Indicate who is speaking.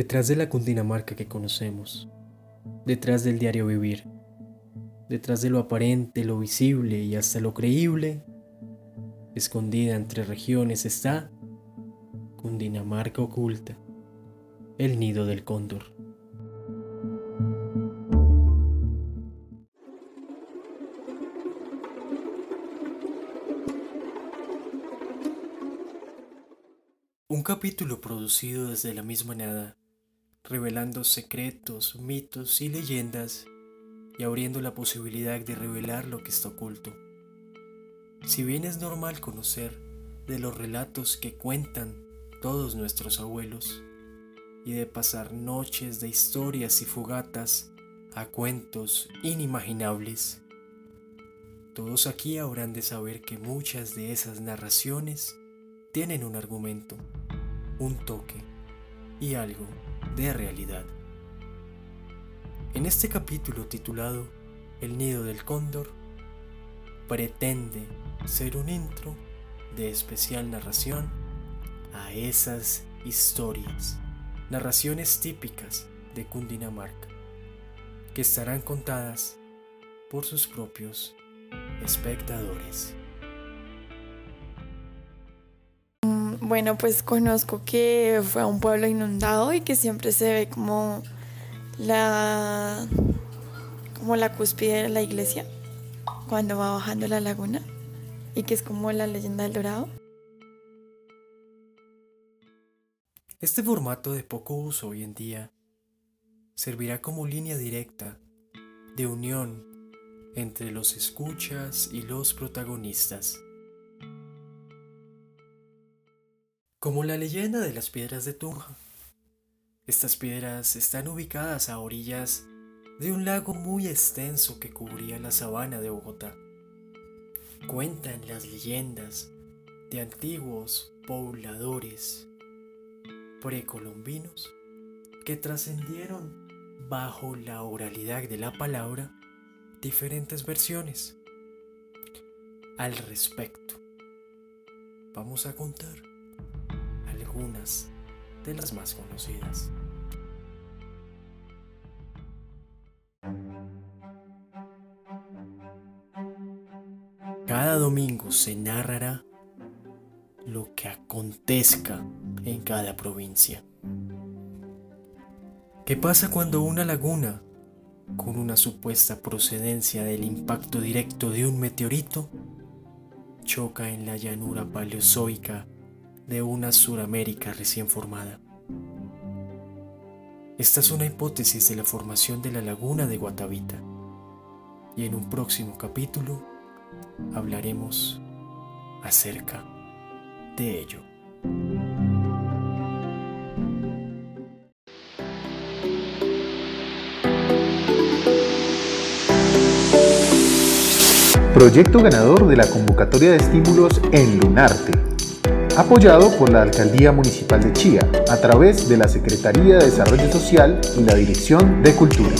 Speaker 1: Detrás de la Cundinamarca que conocemos, detrás del diario vivir, detrás de lo aparente, lo visible y hasta lo creíble, escondida entre regiones está Cundinamarca oculta, el nido del cóndor. Un capítulo producido desde la misma nada revelando secretos, mitos y leyendas y abriendo la posibilidad de revelar lo que está oculto. Si bien es normal conocer de los relatos que cuentan todos nuestros abuelos y de pasar noches de historias y fugatas a cuentos inimaginables, todos aquí habrán de saber que muchas de esas narraciones tienen un argumento, un toque y algo de realidad. En este capítulo titulado El nido del cóndor, pretende ser un intro de especial narración a esas historias, narraciones típicas de Cundinamarca, que estarán contadas por sus propios espectadores.
Speaker 2: Bueno, pues conozco que fue un pueblo inundado y que siempre se ve como la como la cúspide de la iglesia cuando va bajando la laguna y que es como la leyenda del dorado.
Speaker 1: Este formato de poco uso hoy en día servirá como línea directa de unión entre los escuchas y los protagonistas. Como la leyenda de las piedras de Tunja. Estas piedras están ubicadas a orillas de un lago muy extenso que cubría la sabana de Bogotá. Cuentan las leyendas de antiguos pobladores precolombinos que trascendieron bajo la oralidad de la palabra diferentes versiones al respecto. Vamos a contar de las más conocidas. Cada domingo se narrará lo que acontezca en cada provincia. ¿Qué pasa cuando una laguna, con una supuesta procedencia del impacto directo de un meteorito, choca en la llanura paleozoica de una Suramérica recién formada. Esta es una hipótesis de la formación de la laguna de Guatavita y en un próximo capítulo hablaremos acerca de ello.
Speaker 3: Proyecto ganador de la convocatoria de estímulos en Lunarte apoyado por la Alcaldía Municipal de Chía a través de la Secretaría de Desarrollo Social y la Dirección de Cultura.